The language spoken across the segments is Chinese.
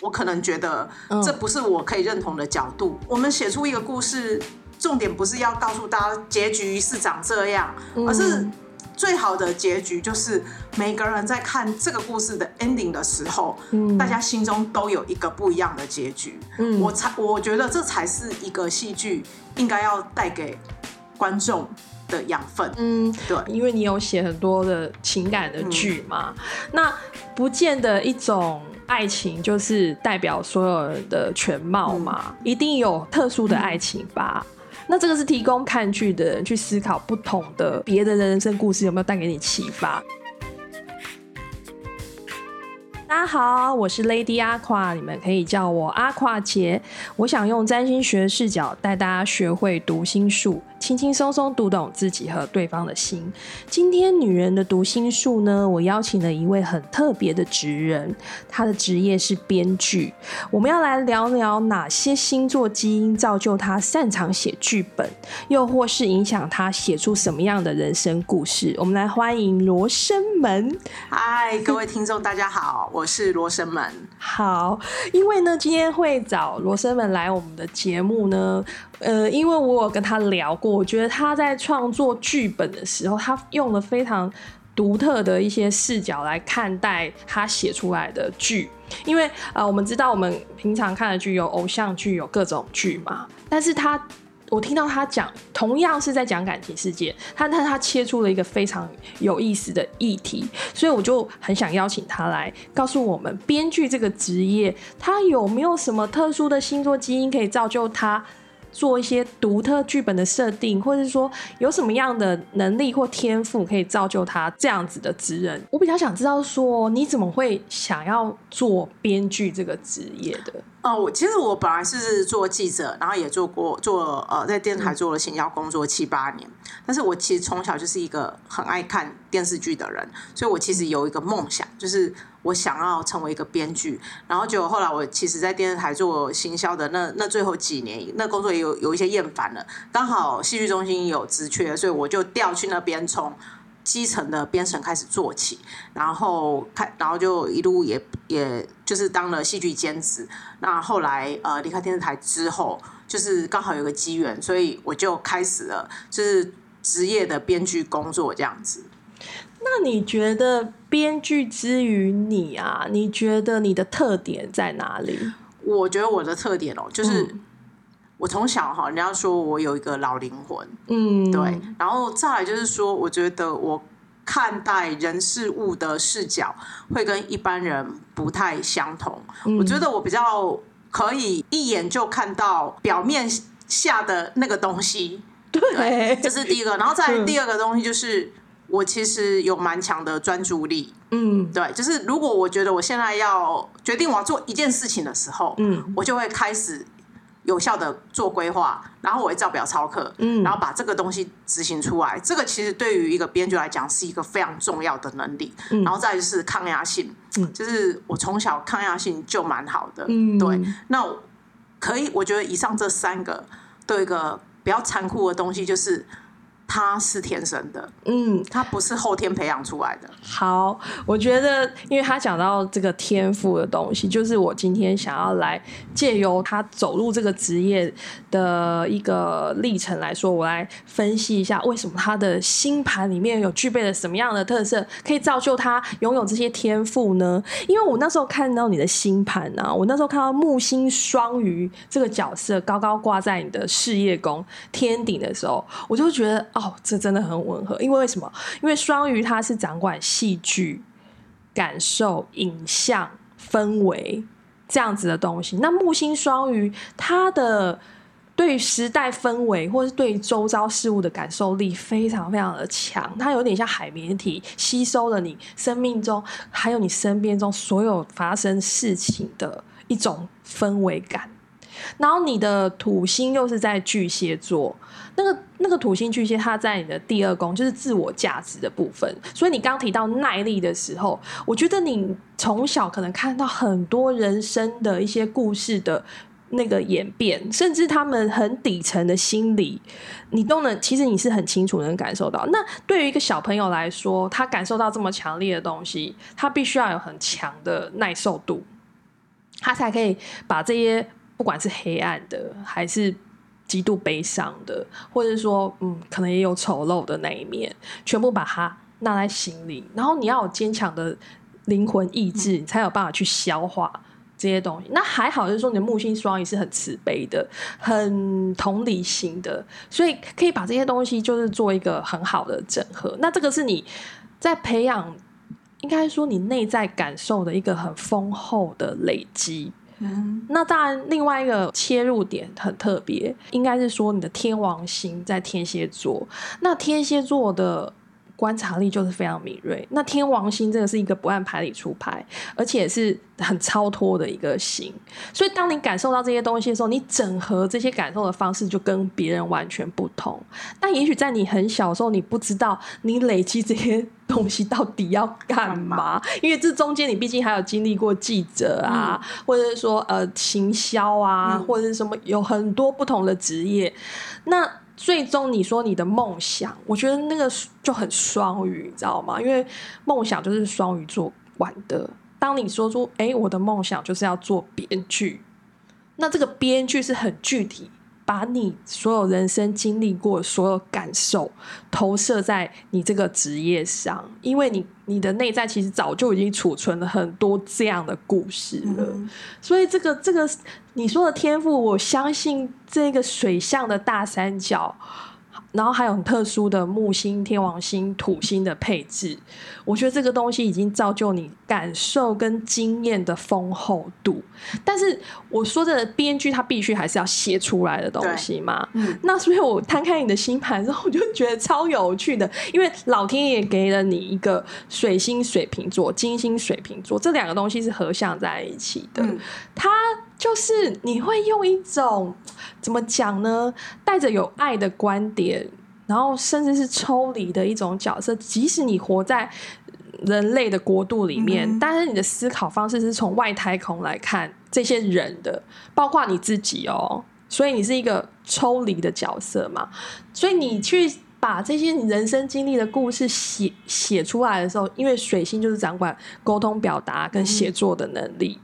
我可能觉得这不是我可以认同的角度。我们写出一个故事，重点不是要告诉大家结局是长这样，而是最好的结局就是每个人在看这个故事的 ending 的时候，大家心中都有一个不一样的结局。我才我觉得这才是一个戏剧应该要带给观众的养分。嗯，对，因为你有写很多的情感的剧嘛，那不见得一种。爱情就是代表所有人的全貌嘛，一定有特殊的爱情吧？那这个是提供看剧的人去思考不同的别的人生故事有没有带给你启发？大家好，我是 Lady 阿夸，你们可以叫我阿夸姐。我想用占星学视角带大家学会读心术。轻轻松松读懂自己和对方的心。今天女人的读心术呢？我邀请了一位很特别的职人，他的职业是编剧。我们要来聊聊哪些星座基因造就他擅长写剧本，又或是影响他写出什么样的人生故事？我们来欢迎罗生门。嗨，各位听众，大家好，我是罗生门。好，因为呢，今天会找罗生门来我们的节目呢。呃，因为我有跟他聊过，我觉得他在创作剧本的时候，他用了非常独特的一些视角来看待他写出来的剧。因为呃，我们知道我们平常看的剧有偶像剧，有各种剧嘛，但是他我听到他讲，同样是在讲感情世界，他但他切出了一个非常有意思的议题，所以我就很想邀请他来告诉我们，编剧这个职业，他有没有什么特殊的星座基因可以造就他？做一些独特剧本的设定，或者是说有什么样的能力或天赋可以造就他这样子的职人？我比较想知道说，你怎么会想要做编剧这个职业的？哦，我其实我本来是做记者，然后也做过做呃在电视台做了行销工作七八年。但是我其实从小就是一个很爱看电视剧的人，所以我其实有一个梦想，就是我想要成为一个编剧。然后就后来我其实，在电视台做行销的那那最后几年，那工作也有有一些厌烦了。刚好戏剧中心有职缺，所以我就调去那边从。基层的编审开始做起，然后开，然后就一路也也就是当了戏剧兼职。那后来呃离开电视台之后，就是刚好有个机缘，所以我就开始了就是职业的编剧工作这样子。那你觉得编剧之于你啊？你觉得你的特点在哪里？我觉得我的特点哦，就是。我从小哈，人家说我有一个老灵魂，嗯，对，然后再来就是说，我觉得我看待人事物的视角会跟一般人不太相同。我觉得我比较可以一眼就看到表面下的那个东西，对，这是第一个。然后再第二个东西就是，我其实有蛮强的专注力，嗯，对，就是如果我觉得我现在要决定我要做一件事情的时候，嗯，我就会开始。有效的做规划，然后我会照表操课，嗯，然后把这个东西执行出来。这个其实对于一个编剧来讲是一个非常重要的能力。然后再就是抗压性，嗯，就是我从小抗压性就蛮好的，嗯，对。那可以，我觉得以上这三个都有一个比较残酷的东西，就是。他是天生的，嗯，他不是后天培养出来的。好，我觉得，因为他讲到这个天赋的东西，就是我今天想要来借由他走入这个职业的一个历程来说，我来分析一下为什么他的星盘里面有具备了什么样的特色，可以造就他拥有这些天赋呢？因为我那时候看到你的星盘呢，我那时候看到木星双鱼这个角色高高挂在你的事业宫天顶的时候，我就觉得。哦，这真的很吻合，因为为什么？因为双鱼它是掌管戏剧、感受、影像、氛围这样子的东西。那木星双鱼，它的对时代氛围或是对周遭事物的感受力非常非常的强，它有点像海绵体，吸收了你生命中还有你身边中所有发生事情的一种氛围感。然后你的土星又是在巨蟹座，那个那个土星巨蟹，它在你的第二宫，就是自我价值的部分。所以你刚提到耐力的时候，我觉得你从小可能看到很多人生的一些故事的那个演变，甚至他们很底层的心理，你都能，其实你是很清楚能感受到。那对于一个小朋友来说，他感受到这么强烈的东西，他必须要有很强的耐受度。他才可以把这些不管是黑暗的还是极度悲伤的，或者说嗯可能也有丑陋的那一面，全部把它纳在心里。然后你要有坚强的灵魂意志，你才有办法去消化这些东西。那还好，就是说你的木星双鱼是很慈悲的，很同理心的，所以可以把这些东西就是做一个很好的整合。那这个是你在培养。应该说，你内在感受的一个很丰厚的累积。嗯，那当然，另外一个切入点很特别，应该是说你的天王星在天蝎座。那天蝎座的。观察力就是非常敏锐。那天王星真的是一个不按牌理出牌，而且是很超脱的一个星。所以当你感受到这些东西的时候，你整合这些感受的方式就跟别人完全不同。但也许在你很小的时候，你不知道你累积这些东西到底要干嘛，因为这中间你毕竟还有经历过记者啊，或者是说呃行销啊，或者是什么有很多不同的职业。那最终，你说你的梦想，我觉得那个就很双鱼，你知道吗？因为梦想就是双鱼座玩的。当你说出“哎，我的梦想就是要做编剧”，那这个编剧是很具体。把你所有人生经历过所有感受投射在你这个职业上，因为你你的内在其实早就已经储存了很多这样的故事了，所以这个这个你说的天赋，我相信这个水象的大三角。然后还有很特殊的木星、天王星、土星的配置，我觉得这个东西已经造就你感受跟经验的丰厚度。但是我说的编剧，他必须还是要写出来的东西嘛。嗯，那所以我摊开你的星盘之后，我就觉得超有趣的，因为老天爷给了你一个水星水瓶座、金星水瓶座这两个东西是合相在一起的，它。就是你会用一种怎么讲呢？带着有爱的观点，然后甚至是抽离的一种角色。即使你活在人类的国度里面，但是你的思考方式是从外太空来看这些人的，包括你自己哦。所以你是一个抽离的角色嘛？所以你去把这些你人生经历的故事写写出来的时候，因为水星就是掌管沟通、表达跟写作的能力。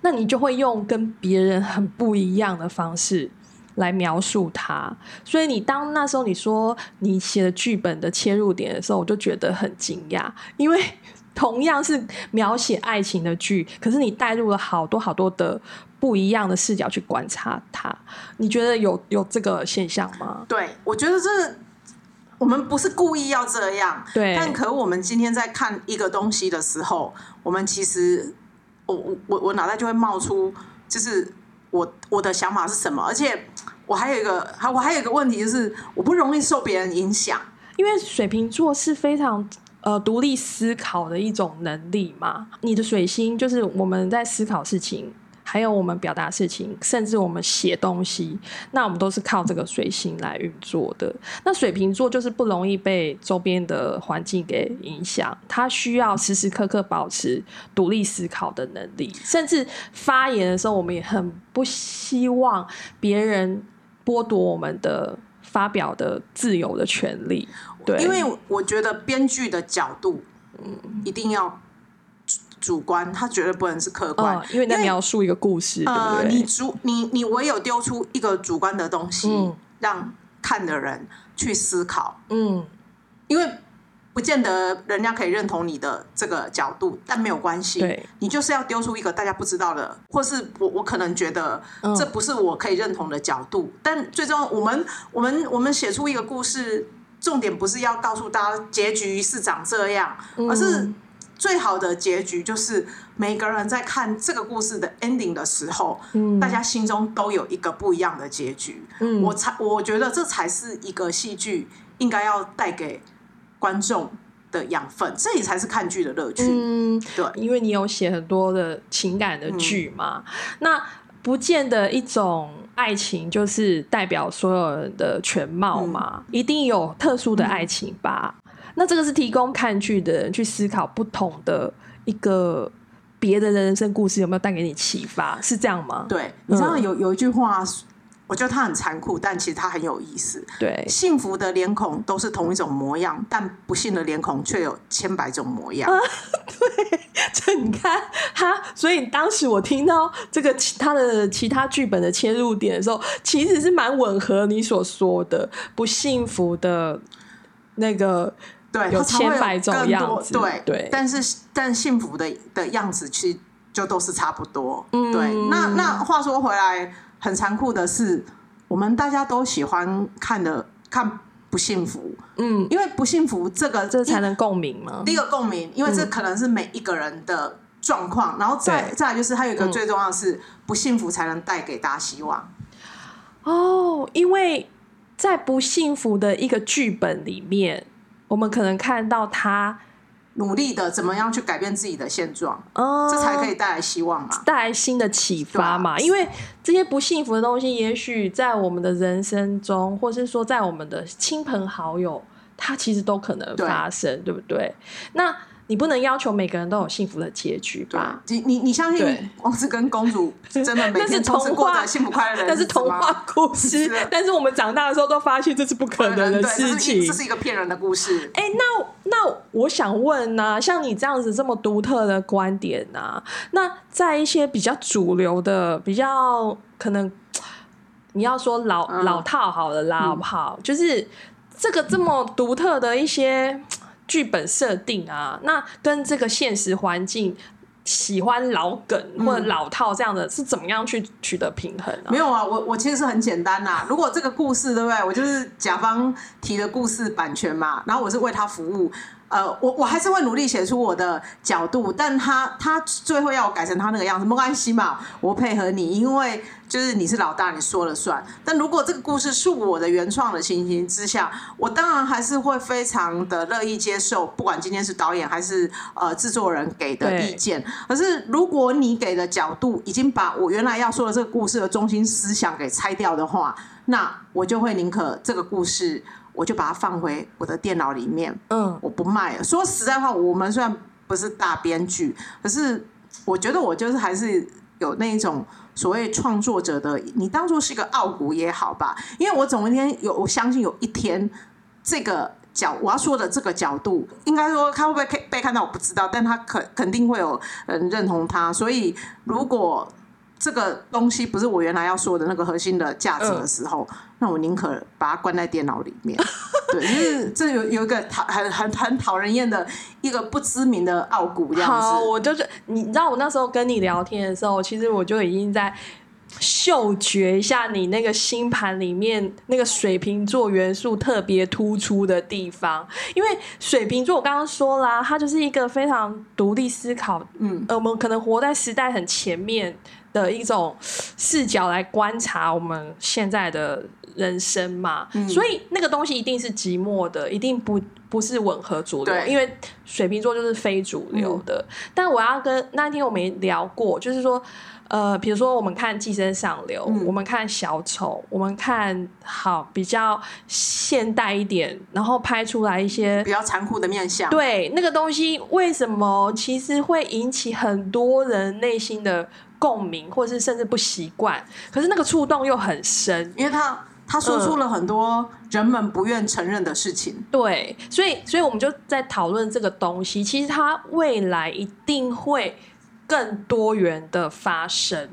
那你就会用跟别人很不一样的方式来描述它，所以你当那时候你说你写的剧本的切入点的时候，我就觉得很惊讶，因为同样是描写爱情的剧，可是你带入了好多好多的不一样的视角去观察它，你觉得有有这个现象吗？对，我觉得这我们不是故意要这样，对，但可我们今天在看一个东西的时候，我们其实。我我我我脑袋就会冒出，就是我我的想法是什么，而且我还有一个，还我还有一个问题就是，我不容易受别人影响，因为水瓶座是非常呃独立思考的一种能力嘛，你的水星就是我们在思考事情。还有我们表达事情，甚至我们写东西，那我们都是靠这个水星来运作的。那水瓶座就是不容易被周边的环境给影响，他需要时时刻刻保持独立思考的能力，甚至发言的时候，我们也很不希望别人剥夺我们的发表的自由的权利。对，因为我觉得编剧的角度，嗯，一定要。主观，他绝对不能是客观，因为在描述一个故事，呃，你主你你唯有丢出一个主观的东西，让看的人去思考，嗯，因为不见得人家可以认同你的这个角度，但没有关系，对，你就是要丢出一个大家不知道的，或是我我可能觉得这不是我可以认同的角度，但最终我们我们我们写出一个故事，重点不是要告诉大家结局是长这样，而是。最好的结局就是每个人在看这个故事的 ending 的时候，大家心中都有一个不一样的结局。我才我觉得这才是一个戏剧应该要带给观众的养分，这也才是看剧的乐趣。嗯，对，因为你有写很多的情感的剧嘛，那不见得一种爱情就是代表所有人的全貌嘛，一定有特殊的爱情吧。那这个是提供看剧的人去思考不同的一个别的人生故事有没有带给你启发？是这样吗？对，你知道有有一句话，我觉得它很残酷，但其实它很有意思。对，幸福的脸孔都是同一种模样，但不幸的脸孔却有千百种模样。对，这你看他，所以当时我听到这个其他的其他剧本的切入点的时候，其实是蛮吻合你所说的不幸福的那个。对，有千百种更多样子对对但是但幸福的的样子其实就都是差不多。嗯对，那那话说回来，很残酷的是，我们大家都喜欢看的看不幸福，嗯，因为不幸福这个这才能共鸣嘛？第一个共鸣，因为这可能是每一个人的状况，然后再再来就是还有一个嗯最重要的是，不幸福才能带给大家希望。哦，因为在不幸福的一个剧本里面，我们可能看到他，努力的怎么样去改变自己的现状，嗯，这才可以带来希望嘛。带来新的启发嘛？因为这些不幸福的东西，也许在我们的人生中，或是说在我们的亲朋好友，它其实都可能发生，对不对？那你不能要求每个人都有幸福的结局吧？，你你你相信王子跟公主真的每 那是天都是过童话着幸福快乐的日 那是童话故事，但是我们长大的时候都发现这是不可能的事情这是一。个骗人的故事。哎、那那我想问呢、像你这样子这么独特的观点呢、那在一些比较主流的、比较可能你要说老、嗯老套好了啦，好不好？就是这个这么独特的一些剧本设定啊，那跟这个现实环境。喜欢老梗或者老套这样的，是怎么样去取得平衡呢、没有啊，我我其实是很简单呐。如果这个故事对不对，我就是甲方提的故事版权嘛，然后我是为他服务，呃，我我还是会努力写出我的角度，但他他最后要我改成他那个样子，没关系嘛，我配合你，因为就是你是老大，你说了算。但如果这个故事是我的原创的情形之下，我当然还是会非常的乐意接受，不管今天是导演还是呃制作人给的意见。可是如果你给的角度已经把我原来要说的这个故事的中心思想给拆掉的话，那我就会宁可这个故事，我就把它放回我的电脑里面，嗯，我不卖了。说实在话，我们虽然不是大编剧，可是我觉得我就是还是有那一种所谓创作者的，你当做是一个傲骨也好吧，因为我总有一天有，我相信有一天这个。角我要说的这个角度，应该说他会不会被被看到我不知道，但他肯肯定会有人认同他，所以如果这个东西不是我原来要说的那个核心的价值的时候，那我宁可把它关在电脑里面。对，就是这有有一个讨很很很讨人厌的一个不知名的傲骨这样好，子。我就是你知道，我那时候跟你聊天的时候，其实我就已经在嗅觉一下你那个星盘里面那个水瓶座元素特别突出的地方，因为水瓶座我刚刚说啦，它就是一个非常独立思考，嗯，呃，我们可能活在时代很前面的一种视角来观察我们现在的人生嘛，嗯所以那个东西一定是寂寞的，一定不不是吻合主流，因为水瓶座就是非主流的。但我要跟那天我们聊过，就是说。呃，比如说我们看《寄生上流》嗯我们看小丑，我们看好比较现代一点，然后拍出来一些比较残酷的面相。对那个东西，为什么其实会引起很多人内心的共鸣，或者是甚至不习惯？可是那个触动又很深，因为他他说出了很多人们不愿承认的事情。对，所以所以我们就在讨论这个东西，其实它未来一定会更多元的发生。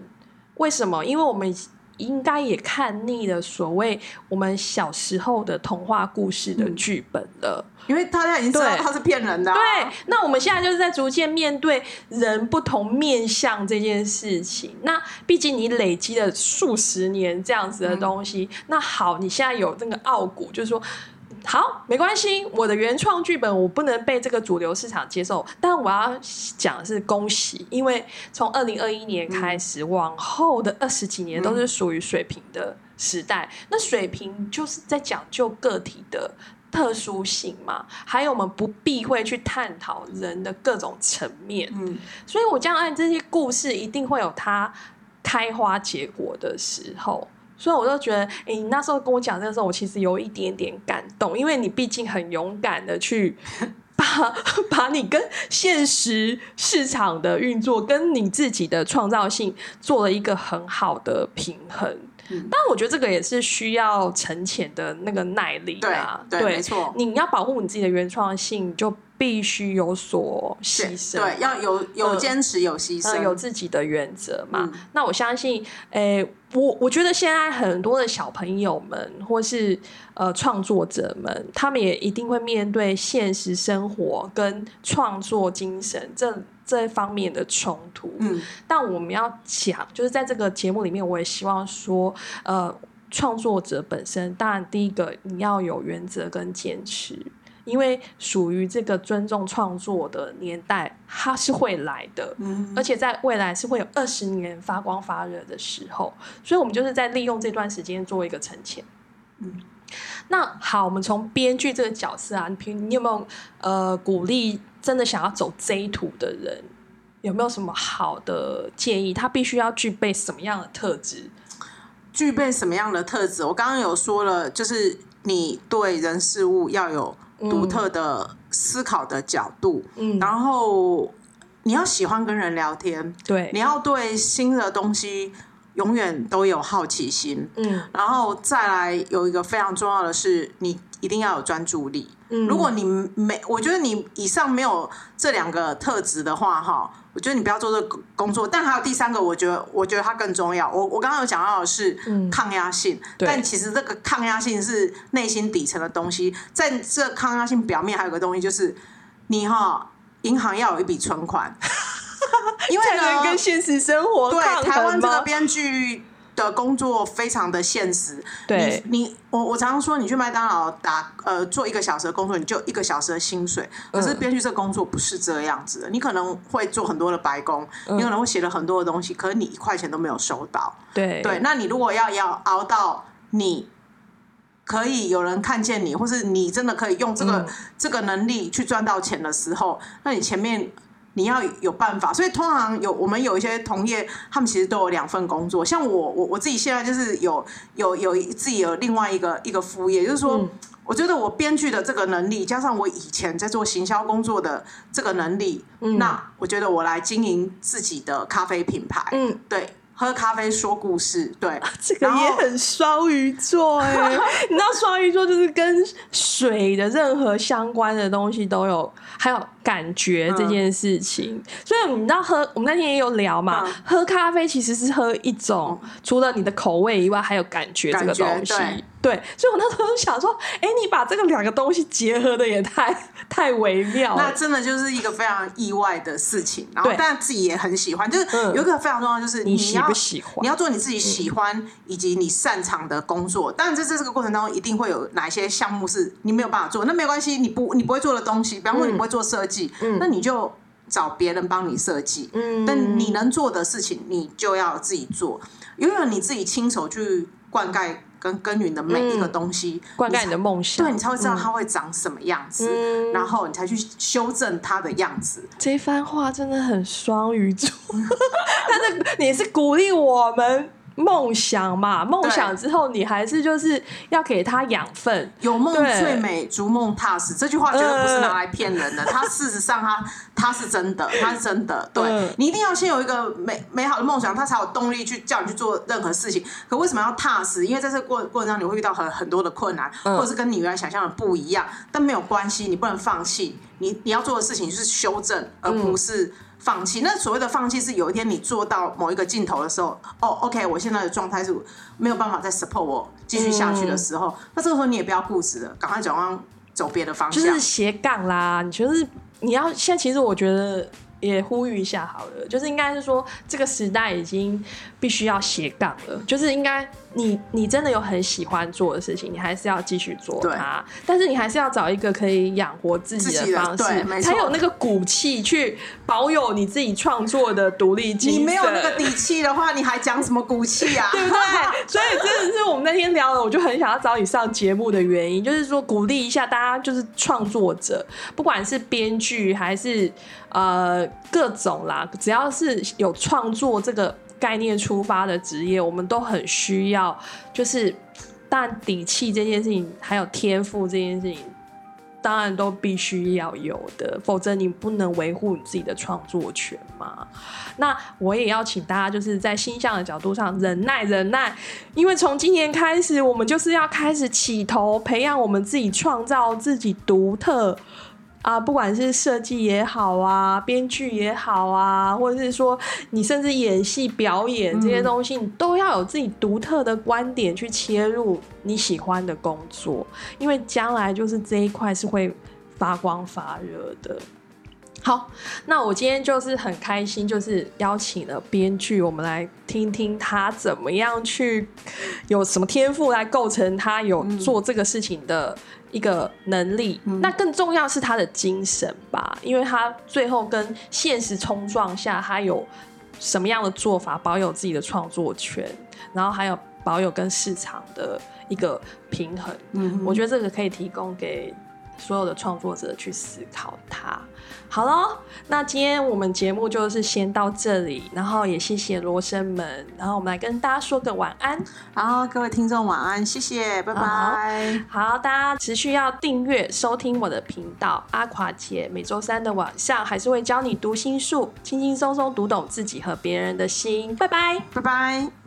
为什么？因为我们应该也看腻了所谓我们小时候的童话故事的剧本了。因为大家已经知道对他是骗人的、啊，对，那我们现在就是在逐渐面对人不同面相这件事情。那毕竟你累积了数十年这样子的东西，那好，你现在有那个傲骨，就是说。好，没关系，我的原创剧本我不能被这个主流市场接受，但我要讲的是恭喜，因为从二零二一年开始、往后的二十几年都是属于水平的时代。那水平就是在讲究个体的特殊性嘛，还有我们不避讳去探讨人的各种层面。嗯，所以我这样按这些故事，一定会有它开花结果的时候。所以我就觉得，诶，你那时候跟我讲这个时候，我其实有一点点感动，因为你毕竟很勇敢的去把 把你跟现实市场的运作，跟你自己的创造性做了一个很好的平衡。但我觉得这个也是需要沉潜的那个耐力对啊。对，没错。你要保护你自己的原创性，就必须有所牺牲。对，要有有坚持，有牺牲，有自己的原则嘛。嗯那我相信，诶、我我觉得现在很多的小朋友们，或是呃创作者们，他们也一定会面对现实生活跟创作精神这这方面的冲突。嗯，但我们要讲，就是在这个节目里面，我也希望说，呃，创作者本身，当然第一个你要有原则跟坚持。因为属于这个尊重创作的年代，它是会来的，嗯而且在未来是会有二十年发光发热的时候，所以我们就是在利用这段时间做一个沉潜。嗯，那好，我们从编剧这个角色啊，你平你有没有呃鼓励真的想要走这一途的人，有没有什么好的建议？他必须要具备什么样的特质？具备什么样的特质？我刚刚有说了，就是你对人事物要有独特的思考的角度，嗯，然后你要喜欢跟人聊天，对。你，要对新的东西永远都有好奇心，嗯。然后再来有一个非常重要的是，你一定要有专注力。嗯，如果你没，我觉得你以上没有这两个特质的话，哈，我觉得你不要做这个工作。但还有第三个，我觉得，我觉得它更重要。我我刚刚有讲到的是嗯抗压性，对但其实这个抗压性是内心底层的东西。在这抗压性表面还有个东西，就是你哈，银行要有一笔存款，因为跟现实生活对抗台湾？这个编剧的工作非常的现实。对你你我我常常说，你去麦当劳打呃做一个小时的工作，你就一个小时的薪水。可是嗯编剧这工作不是这样子的，你可能会做很多的白工，嗯你可能会写了很多的东西，可是你一块钱都没有收到。对对，那你如果要要熬到你。可以有人看见你，或是你真的可以用这个、嗯这个能力去赚到钱的时候，那你前面你要有办法。所以通常有我们有一些同业，他们其实都有两份工作。像我我我自己现在就是有有有自己有另外一个一个副业，就是说。嗯我觉得我编剧的这个能力，加上我以前在做行销工作的这个能力，嗯那我觉得我来经营自己的咖啡品牌，嗯，对，喝咖啡说故事，对，这个也很双鱼座哎、你知道双鱼座就是跟水的任何相关的东西都有，还有感觉这件事情。所以你知道喝，我们那天也有聊嘛，嗯喝咖啡其实是喝一种、除了你的口味以外，还有感觉这个东西。对对，所以我那时候就想说，哎、你把这个两个东西结合的也太 太微妙了。那真的就是一个非常意外的事情，然后对但自己也很喜欢，就是嗯有一个非常重要，就是你喜要不喜欢你要做你自己喜欢以及你擅长的工作。当然，在这这个过程当中，一定会有哪一些项目是你没有办法做，那没关系，你不你不会做的东西，比方说你不会做设计，那你就找别人帮你设计。嗯但你能做的事情，你就要自己做，因为你自己亲手去灌溉跟耕耘的每一个东西，嗯灌溉你的梦想，对你才会知道它会长什么样子，嗯然后你才去修正它的样子。这番话真的很双鱼座，但是你是鼓励我们梦想嘛？梦想之后，你还是就是要给他养分。有梦最美，逐梦踏实。这句话绝对不是拿来骗人的，它 事实上它它是真的，它是真的。对、嗯你一定要先有一个美美好的梦想，它才有动力去叫你去做任何事情。可为什么要踏实？因为在这个过过程中，你会遇到很很多的困难，嗯或者是跟你原来想象的不一样。但没有关系，你不能放弃。你你要做的事情就是修正，而不是。放弃，那所谓的放弃是有一天你做到某一个尽头的时候，哦，OK，我现在的状态是没有办法再 support 我继续下去的时候，那这个时候你也不要固执了，赶快转弯走别的方向。就是斜杠啦，你就是你要现在，其实我觉得也呼吁一下好了，就是应该是说这个时代已经必须要斜杠了，就是应该你你真的有很喜欢做的事情，你还是要继续做它，但是你还是要找一个可以养活自己的方式，才有那个骨气去保有你自己创作的独立精神。你没有那个底气的话，你还讲什么骨气啊？对不对？所以真的是我们那天聊的，我就很想要找你上节目的原因，就是说鼓励一下大家，就是创作者，不管是编剧还是呃各种啦，只要是有创作这个概念出发的职业，我们都很需要，就是但底气这件事情，还有天赋这件事情。当然都必须要有的，否则你不能维护你自己的创作权嘛。那我也要请大家，就是在星象的角度上忍耐忍耐，因为从今年开始，我们就是要开始起头，培养我们自己创造自己独特。啊，不管是设计也好啊，编剧也好啊，或者是说你甚至演戏表演这些东西，你都要有自己独特的观点去切入你喜欢的工作，因为将来就是这一块是会发光发热的。好，那我今天就是很开心，就是邀请了编剧，我们来听听他怎么样去有什么天赋来构成他有做这个事情的。一个能力，那更重要是他的精神吧，因为他最后跟现实冲撞下，他有什么样的做法，保有自己的创作权，然后还有保有跟市场的一个平衡。嗯，我觉得这个可以提供给。所有的创作者去思考它。好喽，那今天我们节目就是先到这里，然后也谢谢罗生门，然后我们来跟大家说个晚安。好，各位听众晚安，谢谢，拜拜。好，大家持续要订阅收听我的频道，阿垮姐每周三的晚上还是会教你读心术，轻轻松松读懂自己和别人的心。拜拜，拜拜。